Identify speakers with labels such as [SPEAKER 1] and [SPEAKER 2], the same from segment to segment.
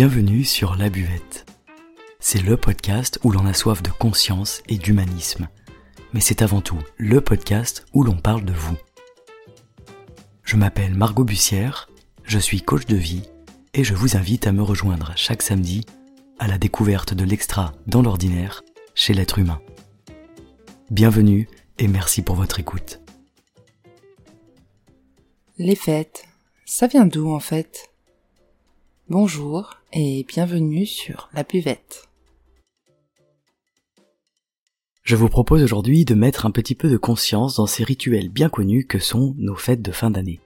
[SPEAKER 1] Bienvenue sur La Buvette. C'est le podcast où l'on a soif de conscience et d'humanisme. Mais c'est avant tout le podcast où l'on parle de vous. Je m'appelle Margot Bussière, je suis coach de vie et je vous invite à me rejoindre chaque samedi à la découverte de l'extra dans l'ordinaire chez l'être humain. Bienvenue et merci pour votre écoute.
[SPEAKER 2] Les fêtes, ça vient d'où en fait? Bonjour et bienvenue sur La Buvette.
[SPEAKER 1] Je vous propose aujourd'hui de mettre un petit peu de conscience dans ces rituels bien connus que sont nos fêtes de fin d'année.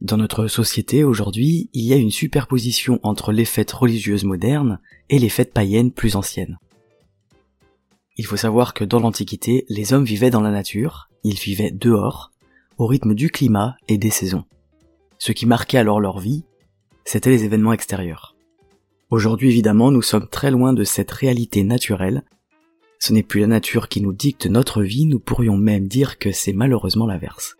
[SPEAKER 1] Dans notre société aujourd'hui, il y a une superposition entre les fêtes religieuses modernes et les fêtes païennes plus anciennes. Il faut savoir que dans l'Antiquité, les hommes vivaient dans la nature, ils vivaient dehors, au rythme du climat et des saisons. Ce qui marquait alors leur vie, c'était les événements extérieurs. Aujourd'hui évidemment nous sommes très loin de cette réalité naturelle. Ce n'est plus la nature qui nous dicte notre vie, nous pourrions même dire que c'est malheureusement l'inverse.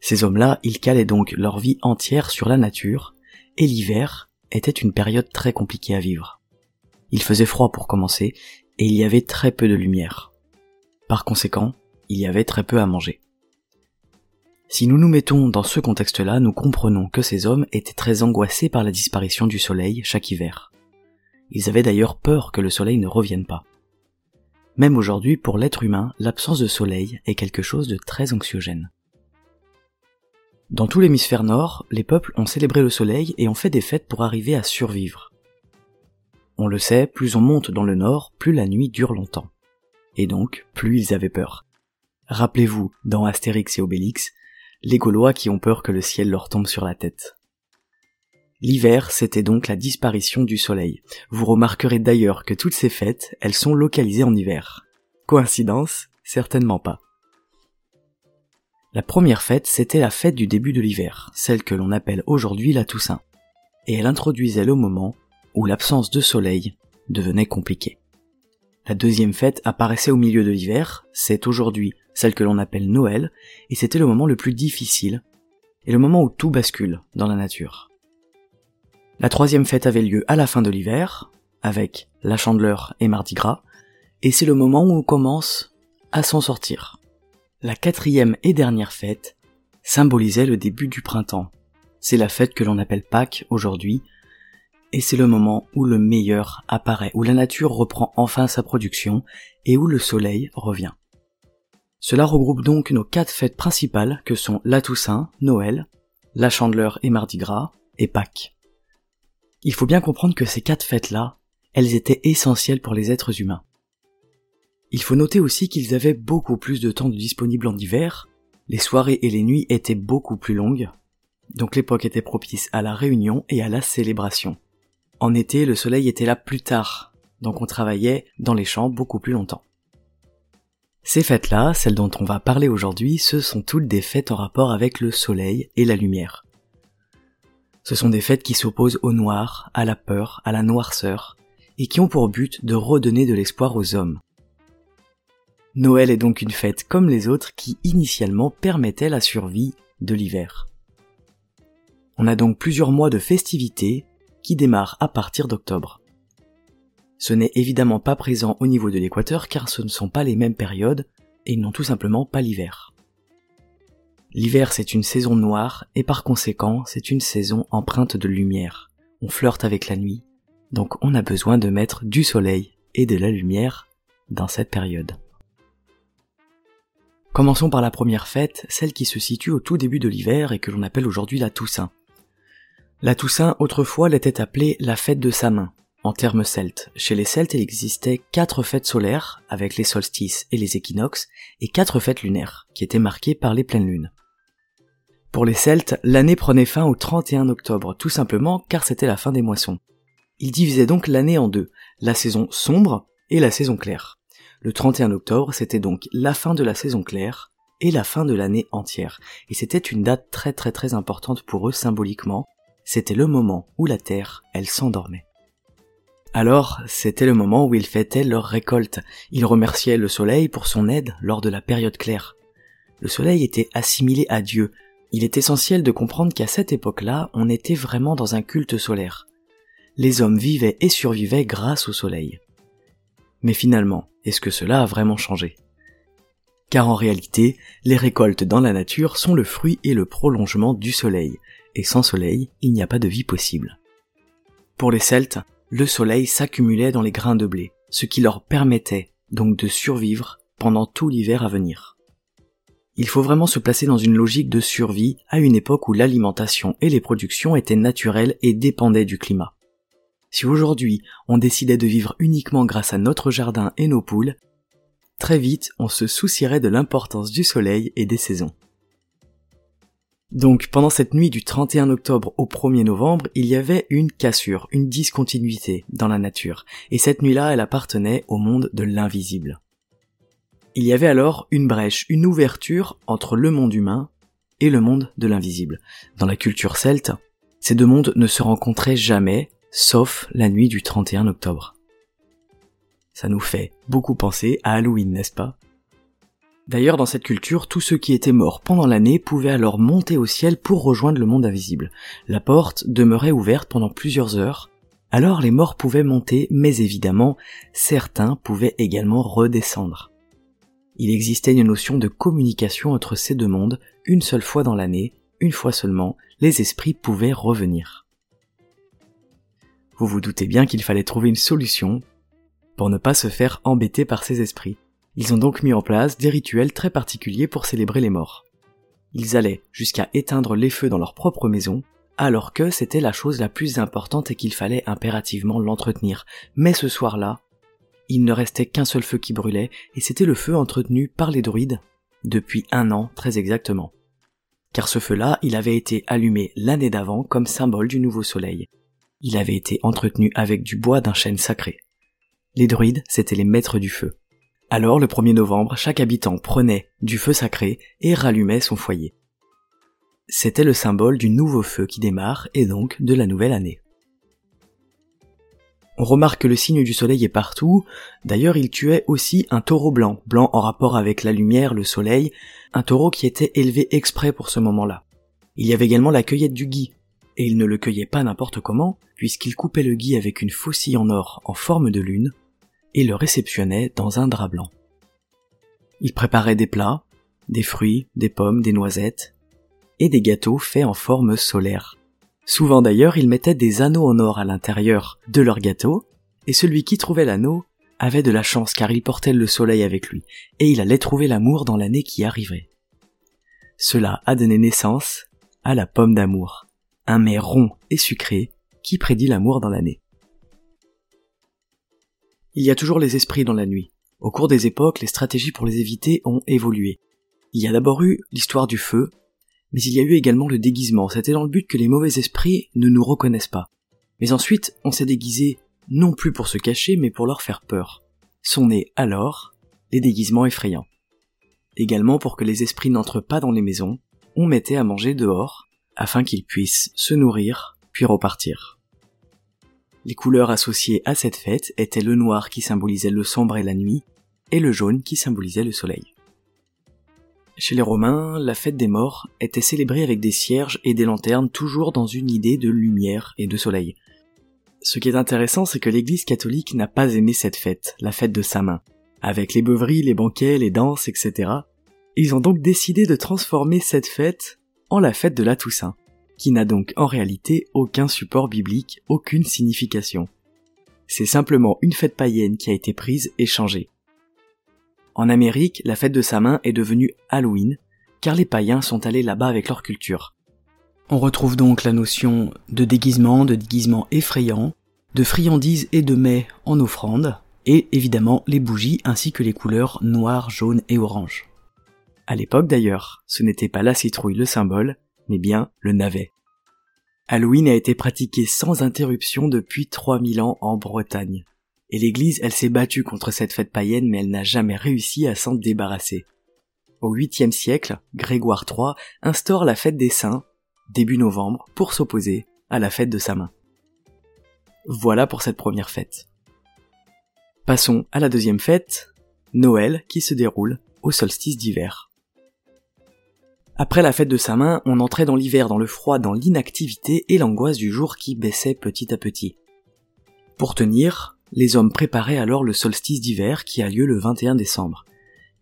[SPEAKER 1] Ces hommes-là, ils calaient donc leur vie entière sur la nature, et l'hiver était une période très compliquée à vivre. Il faisait froid pour commencer, et il y avait très peu de lumière. Par conséquent, il y avait très peu à manger. Si nous nous mettons dans ce contexte-là, nous comprenons que ces hommes étaient très angoissés par la disparition du soleil chaque hiver. Ils avaient d'ailleurs peur que le soleil ne revienne pas. Même aujourd'hui, pour l'être humain, l'absence de soleil est quelque chose de très anxiogène. Dans tout l'hémisphère nord, les peuples ont célébré le soleil et ont fait des fêtes pour arriver à survivre. On le sait, plus on monte dans le nord, plus la nuit dure longtemps. Et donc, plus ils avaient peur. Rappelez-vous, dans Astérix et Obélix, les Gaulois qui ont peur que le ciel leur tombe sur la tête. L'hiver, c'était donc la disparition du soleil. Vous remarquerez d'ailleurs que toutes ces fêtes, elles sont localisées en hiver. Coïncidence? Certainement pas. La première fête, c'était la fête du début de l'hiver, celle que l'on appelle aujourd'hui la Toussaint. Et elle introduisait le moment où l'absence de soleil devenait compliquée. La deuxième fête apparaissait au milieu de l'hiver, c'est aujourd'hui celle que l'on appelle Noël, et c'était le moment le plus difficile, et le moment où tout bascule dans la nature. La troisième fête avait lieu à la fin de l'hiver, avec la chandeleur et Mardi Gras, et c'est le moment où on commence à s'en sortir. La quatrième et dernière fête symbolisait le début du printemps. C'est la fête que l'on appelle Pâques aujourd'hui, et c'est le moment où le meilleur apparaît, où la nature reprend enfin sa production et où le soleil revient. Cela regroupe donc nos quatre fêtes principales que sont la Toussaint, Noël, la Chandeleur et Mardi Gras, et Pâques. Il faut bien comprendre que ces quatre fêtes-là, elles étaient essentielles pour les êtres humains. Il faut noter aussi qu'ils avaient beaucoup plus de temps disponible en hiver, les soirées et les nuits étaient beaucoup plus longues, donc l'époque était propice à la réunion et à la célébration. En été, le soleil était là plus tard, donc on travaillait dans les champs beaucoup plus longtemps. Ces fêtes-là, celles dont on va parler aujourd'hui, ce sont toutes des fêtes en rapport avec le soleil et la lumière. Ce sont des fêtes qui s'opposent au noir, à la peur, à la noirceur, et qui ont pour but de redonner de l'espoir aux hommes. Noël est donc une fête comme les autres qui initialement permettait la survie de l'hiver. On a donc plusieurs mois de festivités qui démarre à partir d'octobre. Ce n'est évidemment pas présent au niveau de l'équateur car ce ne sont pas les mêmes périodes et ils n'ont tout simplement pas l'hiver. L'hiver c'est une saison noire et par conséquent c'est une saison empreinte de lumière. On flirte avec la nuit, donc on a besoin de mettre du soleil et de la lumière dans cette période. Commençons par la première fête, celle qui se situe au tout début de l'hiver et que l'on appelle aujourd'hui la Toussaint. La Toussaint autrefois l'était appelée la fête de sa main, en termes celtes. Chez les Celtes, il existait quatre fêtes solaires, avec les solstices et les équinoxes, et quatre fêtes lunaires, qui étaient marquées par les pleines lunes. Pour les Celtes, l'année prenait fin au 31 octobre, tout simplement car c'était la fin des moissons. Ils divisaient donc l'année en deux, la saison sombre et la saison claire. Le 31 octobre, c'était donc la fin de la saison claire et la fin de l'année entière. Et c'était une date très très très importante pour eux symboliquement, c'était le moment où la terre, elle s'endormait. Alors, c'était le moment où ils fêtaient leur récolte. Ils remerciaient le soleil pour son aide lors de la période claire. Le soleil était assimilé à Dieu. Il est essentiel de comprendre qu'à cette époque-là, on était vraiment dans un culte solaire. Les hommes vivaient et survivaient grâce au soleil. Mais finalement, est-ce que cela a vraiment changé? Car en réalité, les récoltes dans la nature sont le fruit et le prolongement du soleil, et sans soleil, il n'y a pas de vie possible. Pour les Celtes, le soleil s'accumulait dans les grains de blé, ce qui leur permettait donc de survivre pendant tout l'hiver à venir. Il faut vraiment se placer dans une logique de survie à une époque où l'alimentation et les productions étaient naturelles et dépendaient du climat. Si aujourd'hui on décidait de vivre uniquement grâce à notre jardin et nos poules, très vite on se soucierait de l'importance du soleil et des saisons. Donc pendant cette nuit du 31 octobre au 1er novembre, il y avait une cassure, une discontinuité dans la nature, et cette nuit-là elle appartenait au monde de l'invisible. Il y avait alors une brèche, une ouverture entre le monde humain et le monde de l'invisible. Dans la culture celte, ces deux mondes ne se rencontraient jamais, sauf la nuit du 31 octobre. Ça nous fait beaucoup penser à Halloween, n'est-ce pas? D'ailleurs, dans cette culture, tous ceux qui étaient morts pendant l'année pouvaient alors monter au ciel pour rejoindre le monde invisible. La porte demeurait ouverte pendant plusieurs heures, alors les morts pouvaient monter, mais évidemment, certains pouvaient également redescendre il existait une notion de communication entre ces deux mondes, une seule fois dans l'année, une fois seulement, les esprits pouvaient revenir. Vous vous doutez bien qu'il fallait trouver une solution pour ne pas se faire embêter par ces esprits. Ils ont donc mis en place des rituels très particuliers pour célébrer les morts. Ils allaient jusqu'à éteindre les feux dans leur propre maison, alors que c'était la chose la plus importante et qu'il fallait impérativement l'entretenir. Mais ce soir-là, il ne restait qu'un seul feu qui brûlait, et c'était le feu entretenu par les druides, depuis un an très exactement. Car ce feu-là, il avait été allumé l'année d'avant comme symbole du nouveau soleil. Il avait été entretenu avec du bois d'un chêne sacré. Les druides, c'étaient les maîtres du feu. Alors, le 1er novembre, chaque habitant prenait du feu sacré et rallumait son foyer. C'était le symbole du nouveau feu qui démarre et donc de la nouvelle année. On remarque que le signe du soleil est partout, d'ailleurs il tuait aussi un taureau blanc, blanc en rapport avec la lumière, le soleil, un taureau qui était élevé exprès pour ce moment-là. Il y avait également la cueillette du gui, et il ne le cueillait pas n'importe comment, puisqu'il coupait le gui avec une faucille en or en forme de lune, et le réceptionnait dans un drap blanc. Il préparait des plats, des fruits, des pommes, des noisettes, et des gâteaux faits en forme solaire. Souvent d'ailleurs, ils mettaient des anneaux en or à l'intérieur de leur gâteau, et celui qui trouvait l'anneau avait de la chance car il portait le soleil avec lui, et il allait trouver l'amour dans l'année qui arrivait. Cela a donné naissance à la pomme d'amour, un mets rond et sucré qui prédit l'amour dans l'année. Il y a toujours les esprits dans la nuit. Au cours des époques, les stratégies pour les éviter ont évolué. Il y a d'abord eu l'histoire du feu, mais il y a eu également le déguisement, c'était dans le but que les mauvais esprits ne nous reconnaissent pas. Mais ensuite, on s'est déguisé non plus pour se cacher, mais pour leur faire peur. Sont nés alors les déguisements effrayants. Également pour que les esprits n'entrent pas dans les maisons, on mettait à manger dehors, afin qu'ils puissent se nourrir, puis repartir. Les couleurs associées à cette fête étaient le noir qui symbolisait le sombre et la nuit, et le jaune qui symbolisait le soleil. Chez les Romains, la fête des morts était célébrée avec des cierges et des lanternes toujours dans une idée de lumière et de soleil. Ce qui est intéressant, c'est que l'église catholique n'a pas aimé cette fête, la fête de sa main. Avec les beuveries, les banquets, les danses, etc. Ils ont donc décidé de transformer cette fête en la fête de la Toussaint, qui n'a donc en réalité aucun support biblique, aucune signification. C'est simplement une fête païenne qui a été prise et changée. En Amérique, la fête de sa main est devenue Halloween, car les païens sont allés là-bas avec leur culture. On retrouve donc la notion de déguisement, de déguisement effrayant, de friandises et de mets en offrande, et évidemment les bougies ainsi que les couleurs noir, jaune et orange. À l'époque d'ailleurs, ce n'était pas la citrouille le symbole, mais bien le navet. Halloween a été pratiqué sans interruption depuis 3000 ans en Bretagne et l'Église, elle s'est battue contre cette fête païenne, mais elle n'a jamais réussi à s'en débarrasser. Au 8e siècle, Grégoire III instaure la fête des saints, début novembre, pour s'opposer à la fête de sa main. Voilà pour cette première fête. Passons à la deuxième fête, Noël, qui se déroule au solstice d'hiver. Après la fête de sa main, on entrait dans l'hiver, dans le froid, dans l'inactivité et l'angoisse du jour qui baissait petit à petit. Pour tenir, les hommes préparaient alors le solstice d'hiver qui a lieu le 21 décembre.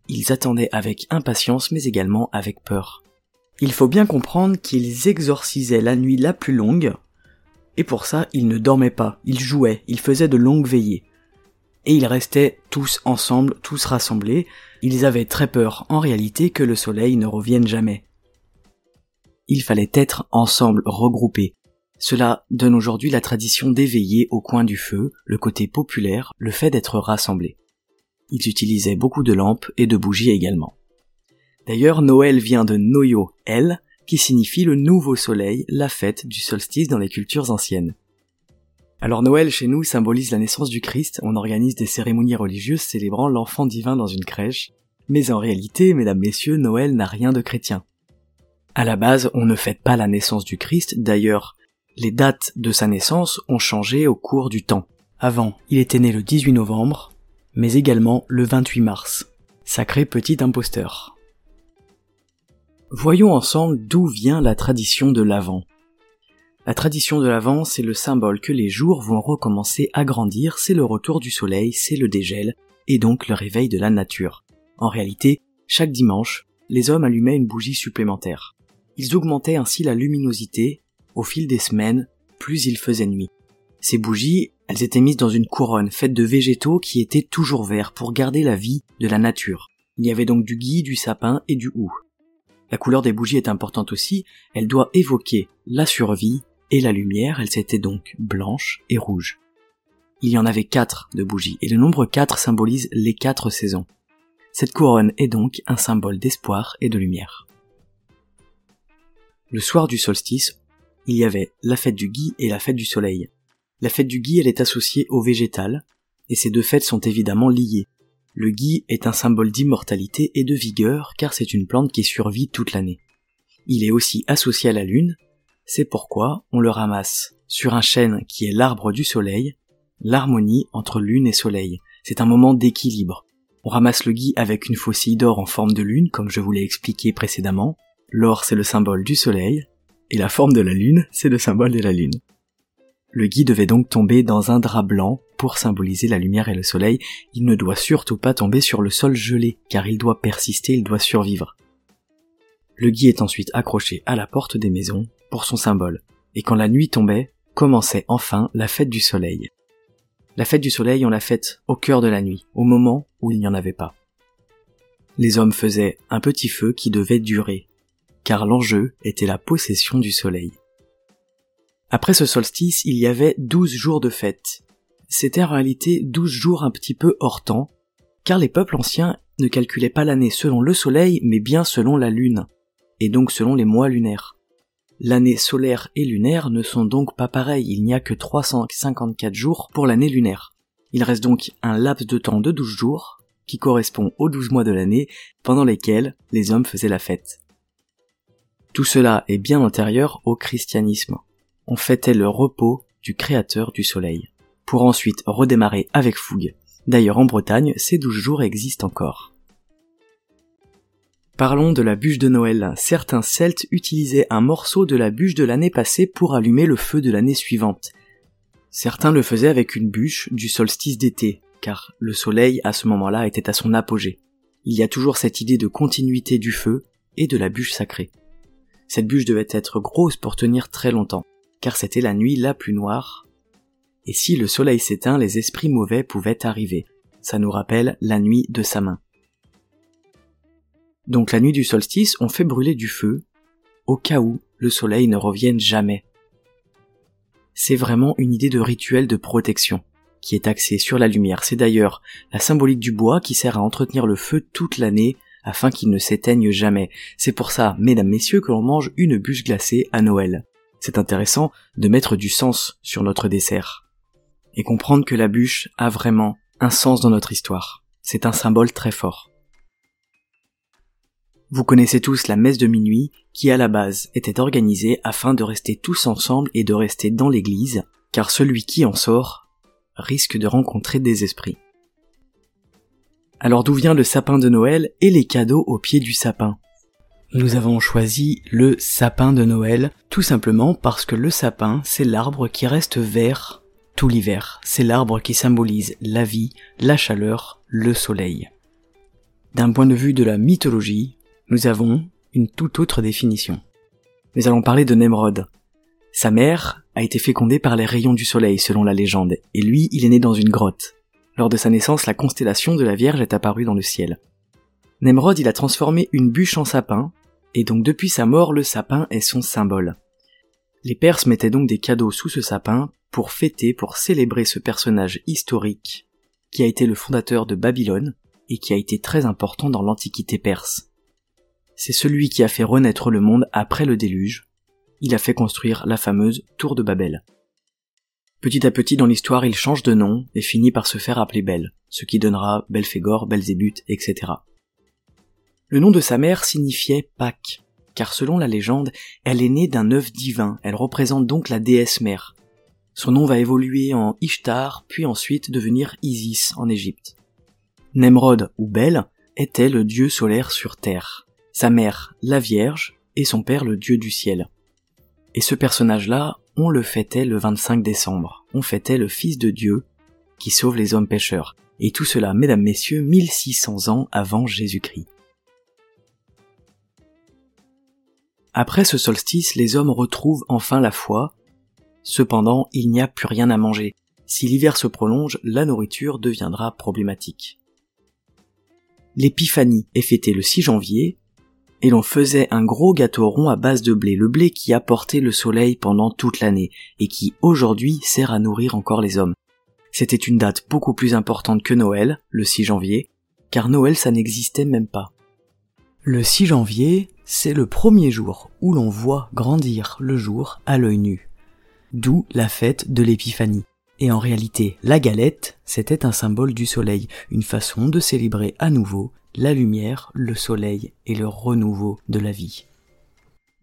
[SPEAKER 1] Ils attendaient avec impatience mais également avec peur. Il faut bien comprendre qu'ils exorcisaient la nuit la plus longue, et pour ça ils ne dormaient pas, ils jouaient, ils faisaient de longues veillées. Et ils restaient tous ensemble, tous rassemblés, ils avaient très peur en réalité que le soleil ne revienne jamais. Il fallait être ensemble, regroupés. Cela donne aujourd'hui la tradition d'éveiller au coin du feu, le côté populaire, le fait d'être rassemblés. Ils utilisaient beaucoup de lampes et de bougies également. D'ailleurs, Noël vient de Noyo, El, qui signifie le nouveau soleil, la fête du solstice dans les cultures anciennes. Alors Noël chez nous symbolise la naissance du Christ, on organise des cérémonies religieuses célébrant l'enfant divin dans une crèche, mais en réalité, mesdames, messieurs, Noël n'a rien de chrétien. À la base, on ne fête pas la naissance du Christ, d'ailleurs, les dates de sa naissance ont changé au cours du temps. Avant, il était né le 18 novembre, mais également le 28 mars. Sacré petit imposteur. Voyons ensemble d'où vient la tradition de l'Avent. La tradition de l'Avent, c'est le symbole que les jours vont recommencer à grandir, c'est le retour du soleil, c'est le dégel, et donc le réveil de la nature. En réalité, chaque dimanche, les hommes allumaient une bougie supplémentaire. Ils augmentaient ainsi la luminosité, au fil des semaines, plus il faisait nuit. Ces bougies, elles étaient mises dans une couronne faite de végétaux qui étaient toujours verts pour garder la vie de la nature. Il y avait donc du gui, du sapin et du hou. La couleur des bougies est importante aussi, elle doit évoquer la survie et la lumière, elles étaient donc blanches et rouges. Il y en avait quatre de bougies, et le nombre 4 symbolise les quatre saisons. Cette couronne est donc un symbole d'espoir et de lumière. Le soir du solstice, il y avait la fête du gui et la fête du soleil. La fête du gui, elle est associée au végétal, et ces deux fêtes sont évidemment liées. Le gui est un symbole d'immortalité et de vigueur car c'est une plante qui survit toute l'année. Il est aussi associé à la lune, c'est pourquoi on le ramasse sur un chêne qui est l'arbre du soleil, l'harmonie entre lune et soleil. C'est un moment d'équilibre. On ramasse le gui avec une faucille d'or en forme de lune, comme je vous l'ai expliqué précédemment. L'or c'est le symbole du soleil, et la forme de la lune c'est le symbole de la lune. Le gui devait donc tomber dans un drap blanc pour symboliser la lumière et le soleil, il ne doit surtout pas tomber sur le sol gelé, car il doit persister, il doit survivre. Le gui est ensuite accroché à la porte des maisons pour son symbole, et quand la nuit tombait, commençait enfin la fête du soleil. La fête du soleil, on l'a faite au cœur de la nuit, au moment où il n'y en avait pas. Les hommes faisaient un petit feu qui devait durer, car l'enjeu était la possession du soleil. Après ce solstice, il y avait douze jours de fête, c'était en réalité douze jours un petit peu hors temps, car les peuples anciens ne calculaient pas l'année selon le soleil, mais bien selon la lune, et donc selon les mois lunaires. L'année solaire et lunaire ne sont donc pas pareilles, il n'y a que 354 jours pour l'année lunaire. Il reste donc un laps de temps de 12 jours, qui correspond aux 12 mois de l'année, pendant lesquels les hommes faisaient la fête. Tout cela est bien antérieur au christianisme. On fêtait le repos du créateur du soleil pour ensuite redémarrer avec fougue. D'ailleurs en Bretagne, ces douze jours existent encore. Parlons de la bûche de Noël. Certains Celtes utilisaient un morceau de la bûche de l'année passée pour allumer le feu de l'année suivante. Certains le faisaient avec une bûche du solstice d'été, car le soleil à ce moment-là était à son apogée. Il y a toujours cette idée de continuité du feu et de la bûche sacrée. Cette bûche devait être grosse pour tenir très longtemps, car c'était la nuit la plus noire et si le soleil s'éteint, les esprits mauvais pouvaient arriver. Ça nous rappelle la nuit de sa main. Donc la nuit du solstice, on fait brûler du feu, au cas où le soleil ne revienne jamais. C'est vraiment une idée de rituel de protection, qui est axée sur la lumière. C'est d'ailleurs la symbolique du bois qui sert à entretenir le feu toute l'année afin qu'il ne s'éteigne jamais. C'est pour ça, mesdames, messieurs, que l'on mange une bûche glacée à Noël. C'est intéressant de mettre du sens sur notre dessert et comprendre que la bûche a vraiment un sens dans notre histoire. C'est un symbole très fort. Vous connaissez tous la messe de minuit qui à la base était organisée afin de rester tous ensemble et de rester dans l'église, car celui qui en sort risque de rencontrer des esprits. Alors d'où vient le sapin de Noël et les cadeaux au pied du sapin? Nous avons choisi le sapin de Noël, tout simplement parce que le sapin, c'est l'arbre qui reste vert tout l'hiver. C'est l'arbre qui symbolise la vie, la chaleur, le soleil. D'un point de vue de la mythologie, nous avons une toute autre définition. Nous allons parler de Nemrod. Sa mère a été fécondée par les rayons du soleil selon la légende, et lui, il est né dans une grotte. Lors de sa naissance, la constellation de la Vierge est apparue dans le ciel. Nemrod, il a transformé une bûche en sapin, et donc depuis sa mort, le sapin est son symbole. Les Perses mettaient donc des cadeaux sous ce sapin pour fêter, pour célébrer ce personnage historique qui a été le fondateur de Babylone et qui a été très important dans l'Antiquité perse. C'est celui qui a fait renaître le monde après le déluge. Il a fait construire la fameuse tour de Babel. Petit à petit dans l'histoire, il change de nom et finit par se faire appeler Bel, ce qui donnera Belphégor, Belzébuth, etc. Le nom de sa mère signifiait Pâques, car selon la légende, elle est née d'un œuf divin, elle représente donc la déesse mère. Son nom va évoluer en Ishtar, puis ensuite devenir Isis en Égypte. Nemrod ou Bel était le dieu solaire sur terre sa mère la Vierge et son père le Dieu du ciel. Et ce personnage-là, on le fêtait le 25 décembre. On fêtait le Fils de Dieu qui sauve les hommes pécheurs. Et tout cela, mesdames, messieurs, 1600 ans avant Jésus-Christ. Après ce solstice, les hommes retrouvent enfin la foi. Cependant, il n'y a plus rien à manger. Si l'hiver se prolonge, la nourriture deviendra problématique. L'épiphanie est fêtée le 6 janvier, et l'on faisait un gros gâteau rond à base de blé, le blé qui apportait le soleil pendant toute l'année, et qui aujourd'hui sert à nourrir encore les hommes. C'était une date beaucoup plus importante que Noël, le 6 janvier, car Noël ça n'existait même pas. Le 6 janvier, c'est le premier jour où l'on voit grandir le jour à l'œil nu. D'où la fête de l'épiphanie. Et en réalité, la galette, c'était un symbole du soleil, une façon de célébrer à nouveau la lumière, le soleil et le renouveau de la vie.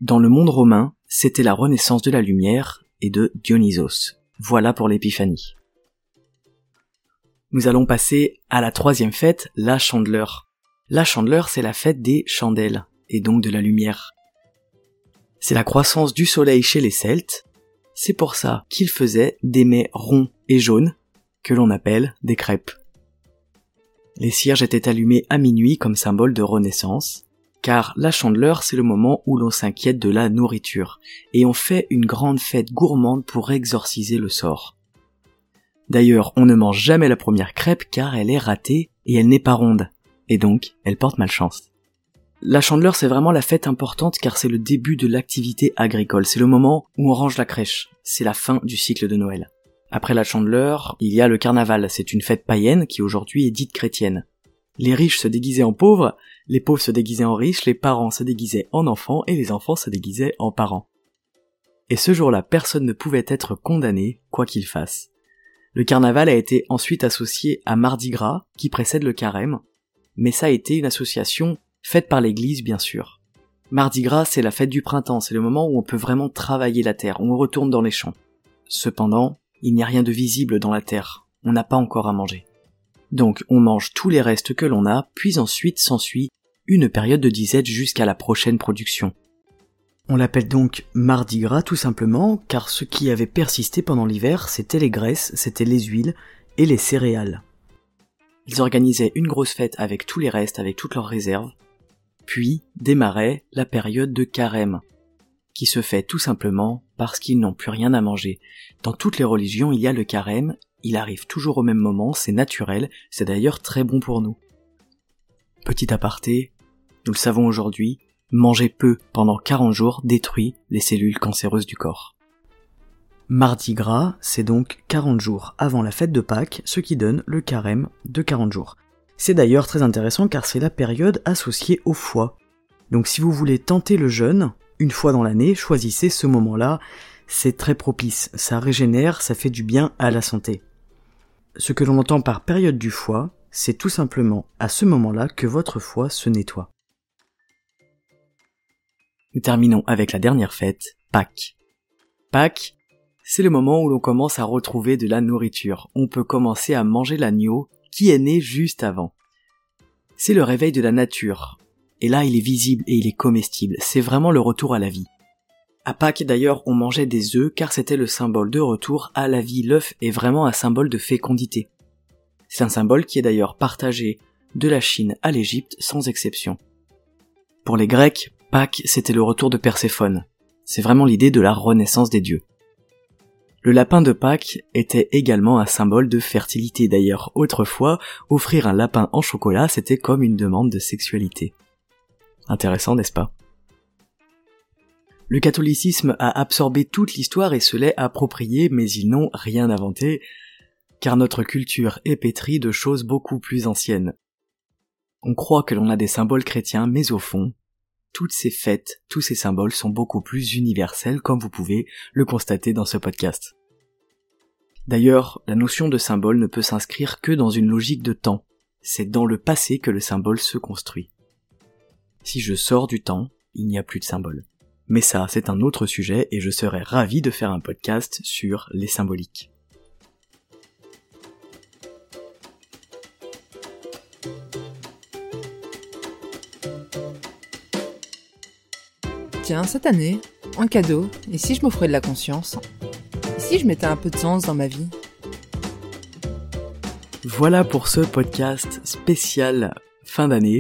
[SPEAKER 1] Dans le monde romain, c'était la renaissance de la lumière et de Dionysos. Voilà pour l'épiphanie. Nous allons passer à la troisième fête, la chandeleur. La chandeleur, c'est la fête des chandelles, et donc de la lumière. C'est la croissance du soleil chez les Celtes. C'est pour ça qu'ils faisaient des mets ronds et jaunes, que l'on appelle des crêpes. Les cierges étaient allumés à minuit comme symbole de renaissance, car la chandeleur c'est le moment où l'on s'inquiète de la nourriture, et on fait une grande fête gourmande pour exorciser le sort. D'ailleurs, on ne mange jamais la première crêpe car elle est ratée et elle n'est pas ronde, et donc elle porte malchance. La chandeleur c'est vraiment la fête importante car c'est le début de l'activité agricole, c'est le moment où on range la crèche, c'est la fin du cycle de Noël. Après la chandeleur, il y a le carnaval, c'est une fête païenne qui aujourd'hui est dite chrétienne. Les riches se déguisaient en pauvres, les pauvres se déguisaient en riches, les parents se déguisaient en enfants et les enfants se déguisaient en parents. Et ce jour-là, personne ne pouvait être condamné, quoi qu'il fasse. Le carnaval a été ensuite associé à Mardi Gras, qui précède le carême, mais ça a été une association faite par l'église, bien sûr. Mardi Gras, c'est la fête du printemps, c'est le moment où on peut vraiment travailler la terre, où on retourne dans les champs. Cependant, il n'y a rien de visible dans la terre, on n'a pas encore à manger. Donc on mange tous les restes que l'on a, puis ensuite s'ensuit une période de disette jusqu'à la prochaine production. On l'appelle donc mardi gras tout simplement, car ce qui avait persisté pendant l'hiver, c'était les graisses, c'était les huiles et les céréales. Ils organisaient une grosse fête avec tous les restes, avec toutes leurs réserves, puis démarrait la période de carême, qui se fait tout simplement parce qu'ils n'ont plus rien à manger. Dans toutes les religions, il y a le carême, il arrive toujours au même moment, c'est naturel, c'est d'ailleurs très bon pour nous. Petit aparté, nous le savons aujourd'hui, manger peu pendant 40 jours détruit les cellules cancéreuses du corps. Mardi gras, c'est donc 40 jours avant la fête de Pâques, ce qui donne le carême de 40 jours. C'est d'ailleurs très intéressant car c'est la période associée au foie. Donc si vous voulez tenter le jeûne, une fois dans l'année, choisissez ce moment-là, c'est très propice, ça régénère, ça fait du bien à la santé. Ce que l'on entend par période du foie, c'est tout simplement à ce moment-là que votre foie se nettoie. Nous terminons avec la dernière fête, Pâques. Pâques, c'est le moment où l'on commence à retrouver de la nourriture. On peut commencer à manger l'agneau qui est né juste avant. C'est le réveil de la nature, et là il est visible et il est comestible, c'est vraiment le retour à la vie. À Pâques d'ailleurs on mangeait des œufs car c'était le symbole de retour à la vie, l'œuf est vraiment un symbole de fécondité. C'est un symbole qui est d'ailleurs partagé de la Chine à l'Égypte sans exception. Pour les Grecs, Pâques c'était le retour de Perséphone, c'est vraiment l'idée de la renaissance des dieux. Le lapin de Pâques était également un symbole de fertilité d'ailleurs. Autrefois, offrir un lapin en chocolat, c'était comme une demande de sexualité. Intéressant, n'est-ce pas? Le catholicisme a absorbé toute l'histoire et se l'est approprié, mais ils n'ont rien inventé, car notre culture est pétrie de choses beaucoup plus anciennes. On croit que l'on a des symboles chrétiens, mais au fond, toutes ces fêtes, tous ces symboles sont beaucoup plus universels comme vous pouvez le constater dans ce podcast. D'ailleurs, la notion de symbole ne peut s'inscrire que dans une logique de temps. C'est dans le passé que le symbole se construit. Si je sors du temps, il n'y a plus de symbole. Mais ça, c'est un autre sujet et je serais ravi de faire un podcast sur les symboliques.
[SPEAKER 2] Tiens, cette année, en cadeau, et si je m'offrais de la conscience? Et si je mettais un peu de sens dans ma vie?
[SPEAKER 1] Voilà pour ce podcast spécial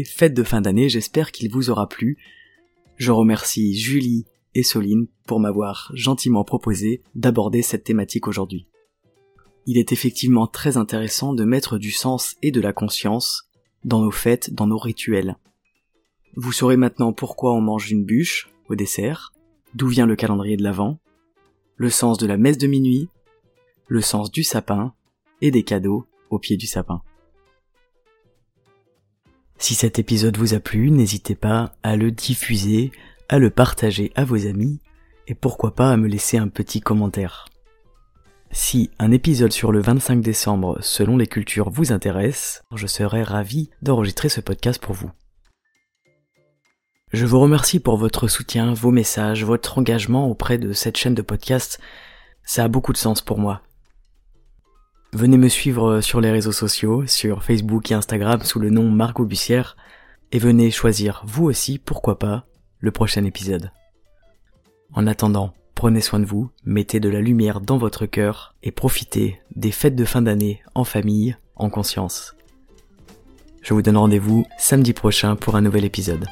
[SPEAKER 1] fête de fin d'année, j'espère qu'il vous aura plu. Je remercie Julie et Soline pour m'avoir gentiment proposé d'aborder cette thématique aujourd'hui. Il est effectivement très intéressant de mettre du sens et de la conscience dans nos fêtes, dans nos rituels. Vous saurez maintenant pourquoi on mange une bûche, au dessert, d'où vient le calendrier de l'Avent, le sens de la messe de minuit, le sens du sapin et des cadeaux au pied du sapin. Si cet épisode vous a plu, n'hésitez pas à le diffuser, à le partager à vos amis et pourquoi pas à me laisser un petit commentaire. Si un épisode sur le 25 décembre selon les cultures vous intéresse, je serai ravi d'enregistrer ce podcast pour vous. Je vous remercie pour votre soutien, vos messages, votre engagement auprès de cette chaîne de podcast. Ça a beaucoup de sens pour moi. Venez me suivre sur les réseaux sociaux, sur Facebook et Instagram sous le nom Margot Bussière, et venez choisir vous aussi, pourquoi pas, le prochain épisode. En attendant, prenez soin de vous, mettez de la lumière dans votre cœur et profitez des fêtes de fin d'année en famille, en conscience. Je vous donne rendez-vous samedi prochain pour un nouvel épisode.